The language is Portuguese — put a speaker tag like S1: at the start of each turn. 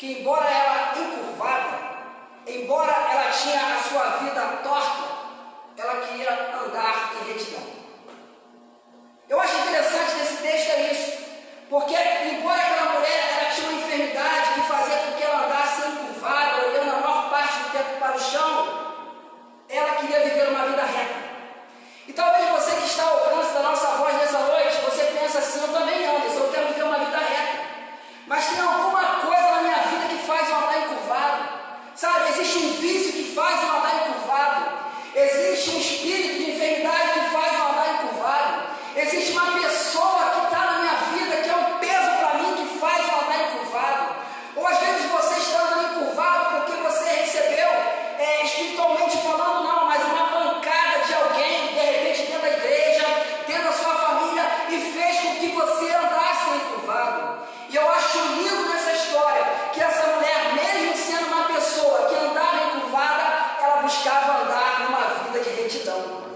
S1: que embora ela encurvada, embora deixa o Espírito retidão.